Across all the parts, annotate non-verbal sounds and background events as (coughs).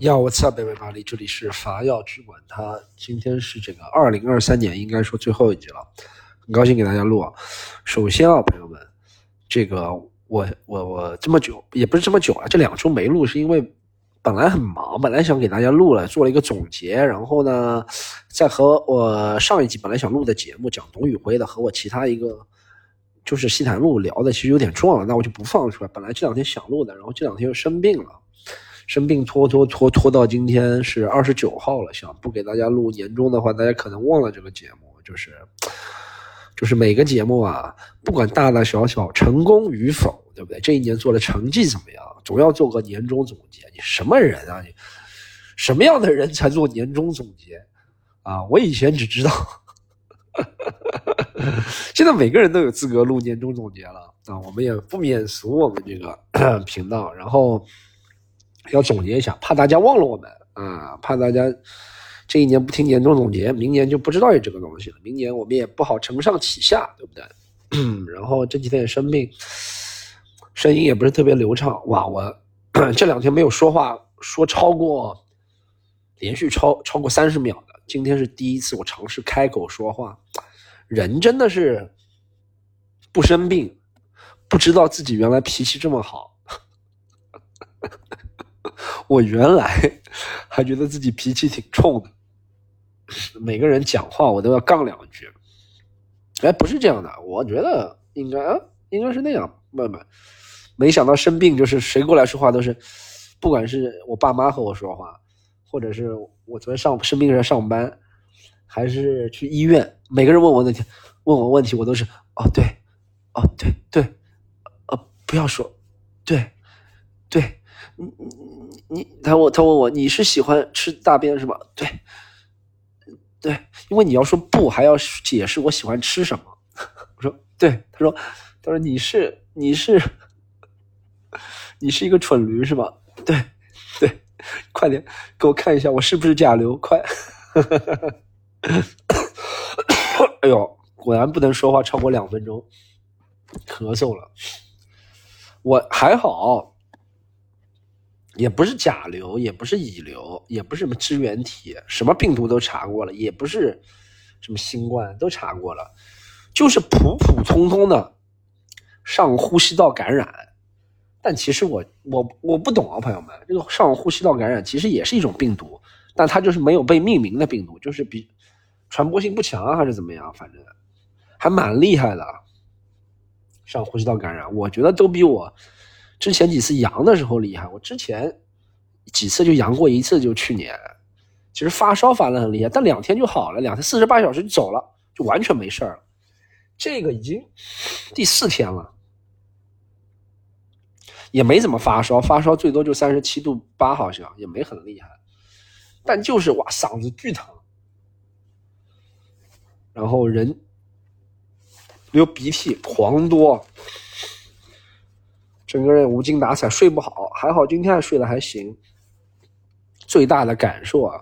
要我操，北北巴黎，这里是法药之馆。它今天是这个二零二三年，应该说最后一集了，很高兴给大家录啊。首先啊，朋友们，这个我我我这么久也不是这么久了，这两周没录是因为本来很忙，本来想给大家录了，做了一个总结，然后呢，再和我上一集本来想录的节目讲董宇辉的，和我其他一个就是西坛路聊的，其实有点重了，那我就不放出来。本来这两天想录的，然后这两天又生病了。生病拖拖拖拖到今天是二十九号了，想不给大家录年终的话，大家可能忘了这个节目，就是就是每个节目啊，不管大大小小成功与否，对不对？这一年做的成绩怎么样，总要做个年终总结。你什么人啊？你什么样的人才做年终总结啊？我以前只知道，(laughs) 现在每个人都有资格录年终总结了啊！我们也不免俗，我们这个 (coughs) 频道，然后。要总结一下，怕大家忘了我们啊，怕大家这一年不听年终总结，明年就不知道有这个东西了。明年我们也不好承上启下，对不对？(coughs) 然后这几天也生病，声音也不是特别流畅。哇，我 (clears throat) 这两天没有说话，说超过连续超超过三十秒的，今天是第一次我尝试开口说话。人真的是不生病，不知道自己原来脾气这么好。我原来还觉得自己脾气挺冲的，每个人讲话我都要杠两句。哎，不是这样的，我觉得应该啊，应该是那样。不不，没想到生病就是谁过来说话都是，不管是我爸妈和我说话，或者是我昨天上生病时上班，还是去医院，每个人问我问题，问我问题，我都是哦对，哦对对，呃不要说，对对。嗯嗯你，他问他问我你是喜欢吃大便是吗？对，对，因为你要说不，还要解释我喜欢吃什么。(laughs) 我说对，他说他说你是你是你是一个蠢驴是吧？对对，快点给我看一下我是不是甲流，快！(coughs) 哎呦，果然不能说话超过两分钟，咳嗽了。我还好。也不是甲流，也不是乙流，也不是什么支原体，什么病毒都查过了，也不是什么新冠都查过了，就是普普通通的上呼吸道感染。但其实我我我不懂啊，朋友们，这个上呼吸道感染其实也是一种病毒，但它就是没有被命名的病毒，就是比传播性不强啊，还是怎么样，反正还蛮厉害的。上呼吸道感染，我觉得都比我。之前几次阳的时候厉害，我之前几次就阳过一次，就去年，其实发烧发的很厉害，但两天就好了，两天四十八小时就走了，就完全没事了。这个已经第四天了，也没怎么发烧，发烧最多就三十七度八，好像也没很厉害，但就是哇，嗓子巨疼，然后人流鼻涕狂多。整个人无精打采，睡不好。还好今天还睡得还行。最大的感受啊，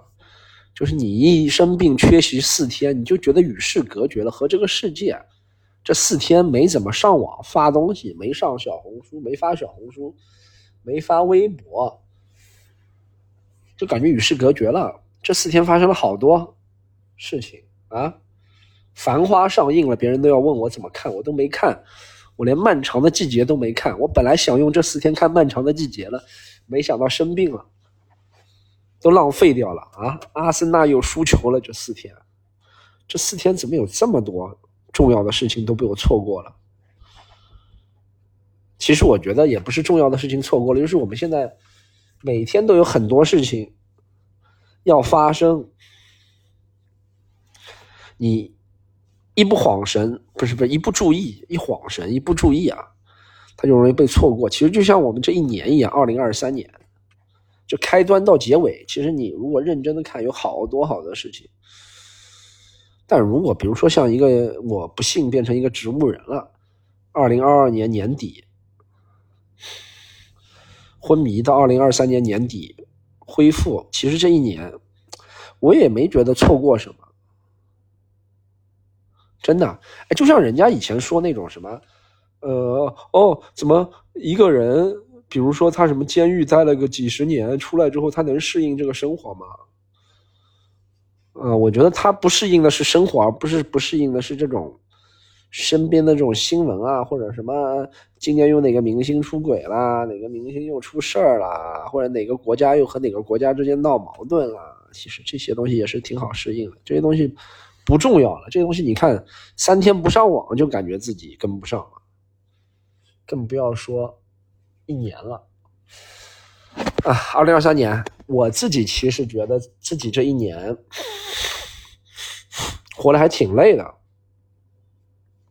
就是你一生病缺席四天，你就觉得与世隔绝了，和这个世界。这四天没怎么上网发东西，没上小红书，没发小红书，没发微博，就感觉与世隔绝了。这四天发生了好多事情啊！繁花上映了，别人都要问我怎么看，我都没看。我连漫长的季节都没看，我本来想用这四天看漫长的季节了，没想到生病了，都浪费掉了啊！阿森纳又输球了，这四天，这四天怎么有这么多重要的事情都被我错过了？其实我觉得也不是重要的事情错过了，就是我们现在每天都有很多事情要发生，你。一不晃神，不是不是一不注意，一晃神，一不注意啊，他就容易被错过。其实就像我们这一年一样，二零二三年，就开端到结尾，其实你如果认真的看，有好多好多事情。但如果比如说像一个我不幸变成一个植物人了，二零二二年年底昏迷到二零二三年年底恢复，其实这一年我也没觉得错过什么。真的，哎，就像人家以前说那种什么，呃，哦，怎么一个人比如说他什么监狱待了个几十年，出来之后他能适应这个生活吗？呃，我觉得他不适应的是生活，而不是不适应的是这种身边的这种新闻啊，或者什么今年有哪个明星出轨啦，哪个明星又出事儿啦，或者哪个国家又和哪个国家之间闹矛盾了。其实这些东西也是挺好适应的，这些东西不重要了。这东西你看，三天不上网就感觉自己跟不上了，更不要说一年了。啊，二零二三年，我自己其实觉得自己这一年活得还挺累的。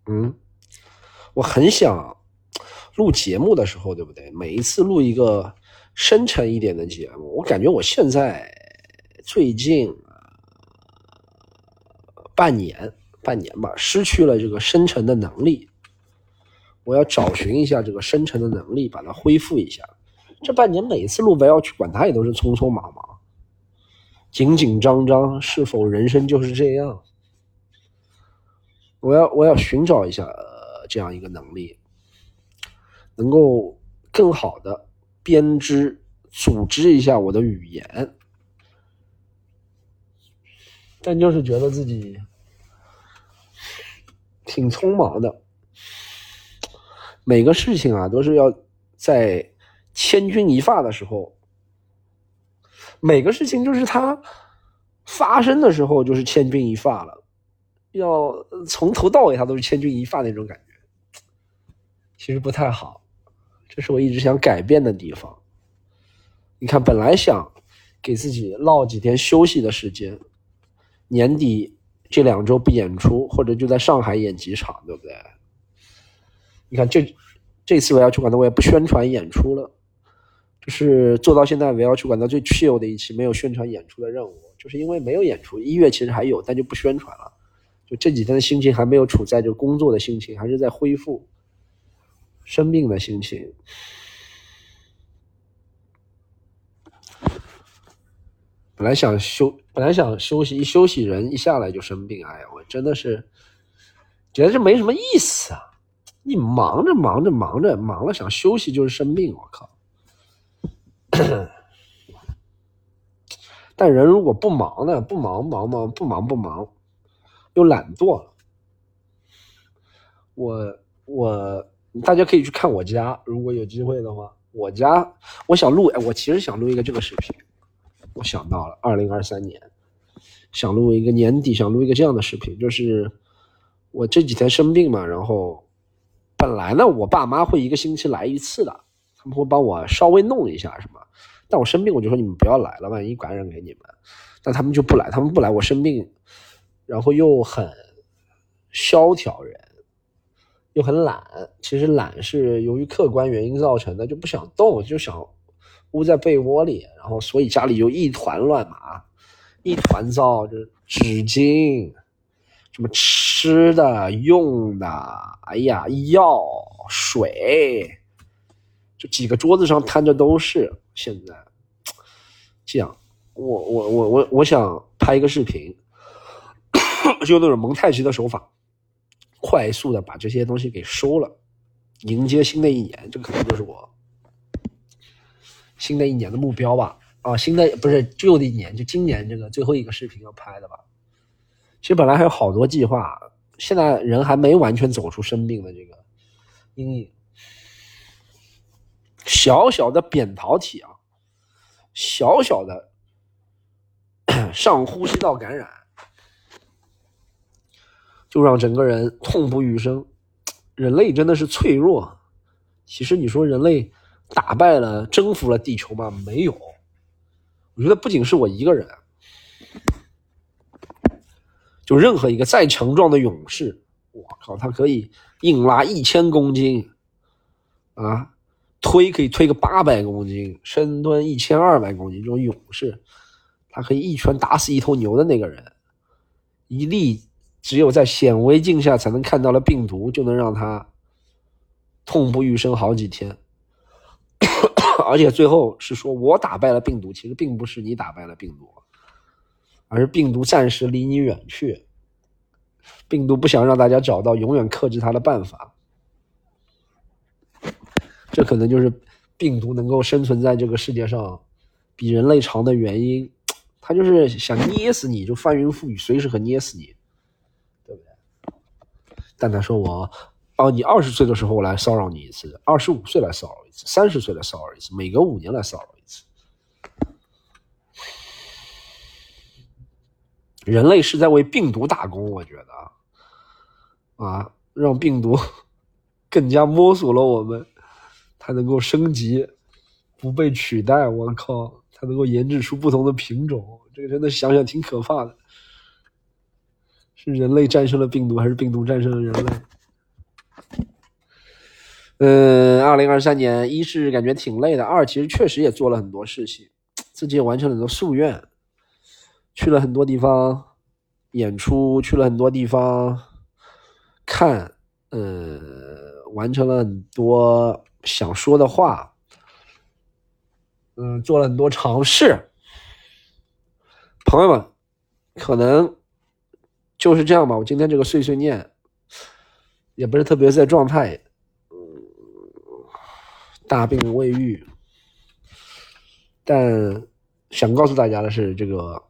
嗯，我很想录节目的时候，对不对？每一次录一个深沉一点的节目，我感觉我现在最近半年、半年吧，失去了这个生成的能力。我要找寻一下这个生成的能力，把它恢复一下。这半年每次录不要去管它，也都是匆匆忙忙、紧紧张张。是否人生就是这样？我要我要寻找一下这样一个能力，能够更好的编织、组织一下我的语言。但就是觉得自己挺匆忙的，每个事情啊都是要在。千钧一发的时候，每个事情就是它发生的时候就是千钧一发了，要从头到尾它都是千钧一发那种感觉，其实不太好，这是我一直想改变的地方。你看，本来想给自己落几天休息的时间，年底这两周不演出，或者就在上海演几场，对不对？你看这这次我要去管的，我也不宣传演出了。就是做到现在，我要去管到最 chill 的一期没有宣传演出的任务，就是因为没有演出。一月其实还有，但就不宣传了。就这几天的心情还没有处在这工作的心情，还是在恢复生病的心情。本来想休，本来想休息，一休息人一下来就生病，哎呀，我真的是觉得这没什么意思啊！你忙着忙着忙着忙了，想休息就是生病，我靠！(clears throat) 但人如果不忙呢？不忙忙忙不忙不忙，又懒惰。我我大家可以去看我家，如果有机会的话，我家我想录哎，我其实想录一个这个视频。我想到了，二零二三年想录一个年底想录一个这样的视频，就是我这几天生病嘛，然后本来呢，我爸妈会一个星期来一次的。他们会帮我稍微弄一下什么，但我生病我就说你们不要来了，万一感染给你们。但他们就不来，他们不来，我生病，然后又很萧条，人又很懒。其实懒是由于客观原因造成的，就不想动，就想窝在被窝里，然后所以家里就一团乱麻，一团糟，就纸巾，什么吃的、用的，哎呀，药水。就几个桌子上摊着都是，现在这样，我我我我我想拍一个视频，就那种蒙太奇的手法，快速的把这些东西给收了，迎接新的一年，这可能就是我新的一年的目标吧。啊，新的不是旧的一年，就今年这个最后一个视频要拍的吧。其实本来还有好多计划，现在人还没完全走出生病的这个阴影。小小的扁桃体啊，小小的 (clears throat) 上呼吸道感染，就让整个人痛不欲生。人类真的是脆弱。其实你说人类打败了、征服了地球吗？没有。我觉得不仅是我一个人，就任何一个再强壮的勇士，我靠，他可以硬拉一千公斤啊！推可以推个八百公斤，深蹲一千二百公斤，这种勇士，他可以一拳打死一头牛的那个人，一粒只有在显微镜下才能看到的病毒，就能让他痛不欲生好几天。而且最后是说我打败了病毒，其实并不是你打败了病毒，而是病毒暂时离你远去，病毒不想让大家找到永远克制它的办法。这可能就是病毒能够生存在这个世界上，比人类长的原因，它就是想捏死你，就翻云覆雨，随时可捏死你，对不对？蛋蛋说我，哦，你二十岁的时候来骚扰你一次，二十五岁来骚扰一次，三十岁来骚扰一次，每隔五年来骚扰一次。人类是在为病毒打工，我觉得，啊，让病毒 (laughs) 更加摸索了我们，它能够升级，不被取代。我靠，它能够研制出不同的品种，这个真的想想挺可怕的。是人类战胜了病毒，还是病毒战胜了人类？嗯，二零二三年，一是感觉挺累的，二其实确实也做了很多事情，自己也完成了很多夙愿。去了很多地方演出，去了很多地方看，呃，完成了很多想说的话，嗯，做了很多尝试。朋友们，可能就是这样吧。我今天这个碎碎念也不是特别在状态，大病未愈，但想告诉大家的是这个。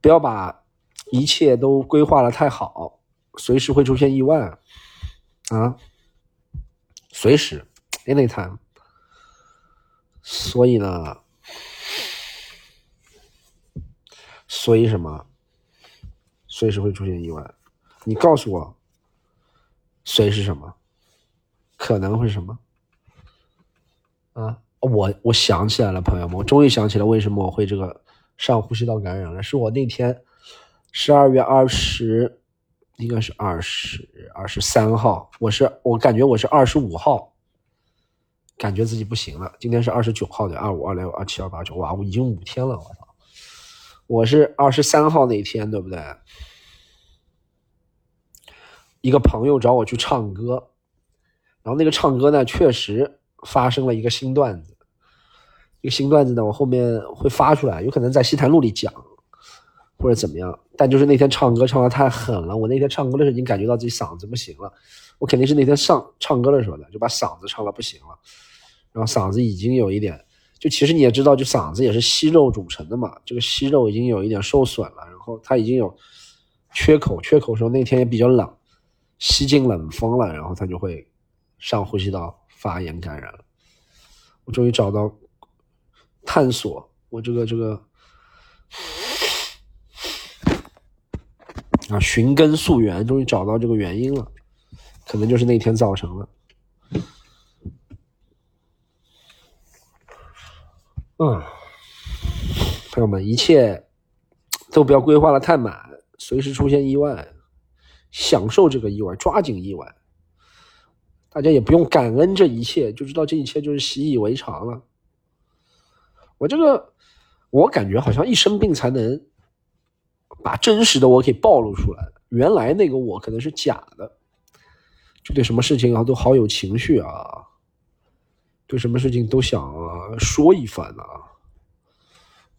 不要把一切都规划的太好，随时会出现意外啊！随时，anytime。所以呢，所以什么？随时会出现意外。你告诉我，随是什么？可能会什么？啊！我我想起来了，朋友们，我终于想起来为什么我会这个。上呼吸道感染了，是我那天十二月二十，应该是二十二十三号，我是我感觉我是二十五号，感觉自己不行了。今天是二十九号的二五二六二七二八九，哇，我已经五天了，我操！我是二十三号那天，对不对？一个朋友找我去唱歌，然后那个唱歌呢，确实发生了一个新段子。一个新段子呢，我后面会发出来，有可能在西坛路里讲，或者怎么样。但就是那天唱歌唱的太狠了，我那天唱歌的时候已经感觉到自己嗓子不行了。我肯定是那天上唱歌的时候呢，就把嗓子唱了不行了，然后嗓子已经有一点，就其实你也知道，就嗓子也是息肉组成的嘛，这个息肉已经有一点受损了，然后它已经有缺口，缺口时候那天也比较冷，吸进冷风了，然后它就会上呼吸道发炎感染了。我终于找到。探索我这个这个啊，寻根溯源，终于找到这个原因了，可能就是那天造成的。嗯，朋友们，一切都不要规划的太满，随时出现意外，享受这个意外，抓紧意外。大家也不用感恩这一切，就知道这一切就是习以为常了。我这个，我感觉好像一生病才能把真实的我给暴露出来。原来那个我可能是假的，就对什么事情啊都好有情绪啊，对什么事情都想啊说一番啊，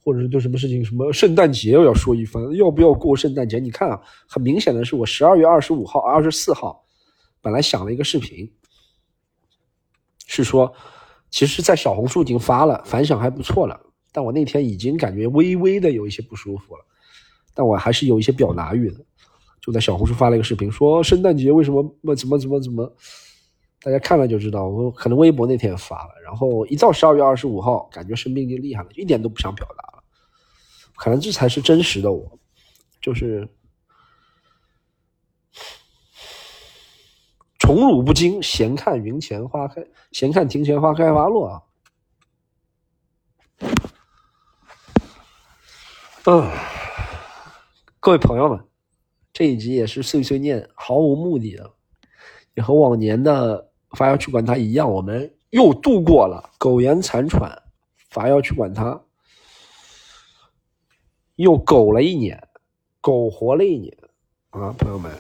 或者是对什么事情，什么圣诞节又要说一番，要不要过圣诞节？你看啊，很明显的是，我十二月二十五号、二十四号本来想了一个视频，是说。其实，在小红书已经发了，反响还不错了。但我那天已经感觉微微的有一些不舒服了，但我还是有一些表达欲的，就在小红书发了一个视频，说圣诞节为什么怎么怎么怎么，大家看了就知道。我可能微博那天也发了，然后一到十二月二十五号，感觉生病就厉害了，一点都不想表达了。可能这才是真实的我，就是。宠辱不惊，闲看云前花开，闲看庭前花开花落啊。嗯，各位朋友们，这一集也是碎碎念，毫无目的的，也和往年的伐要去管他一样，我们又度过了苟延残喘，伐要去管他，又苟了一年，苟活了一年啊，朋友们。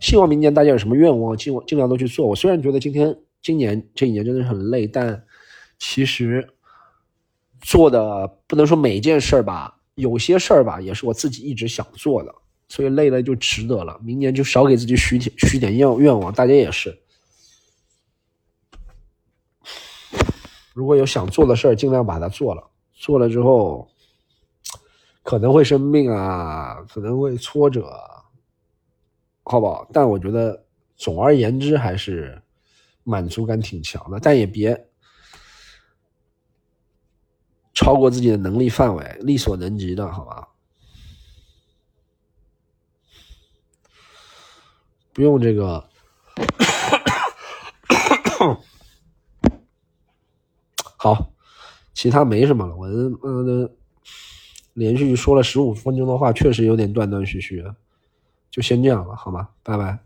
希望明年大家有什么愿望，尽尽量都去做。我虽然觉得今天今年这一年真的是很累，但其实做的不能说每一件事儿吧，有些事儿吧也是我自己一直想做的，所以累了就值得了。明年就少给自己许点许点愿愿望，大家也是。如果有想做的事儿，尽量把它做了。做了之后，可能会生病啊，可能会挫折，好不好？但我觉得，总而言之，还是满足感挺强的。但也别超过自己的能力范围，力所能及的，好吧？不用这个。好，其他没什么了。我嗯的连续说了十五分钟的话，确实有点断断续续的，就先这样了，好吗？拜拜。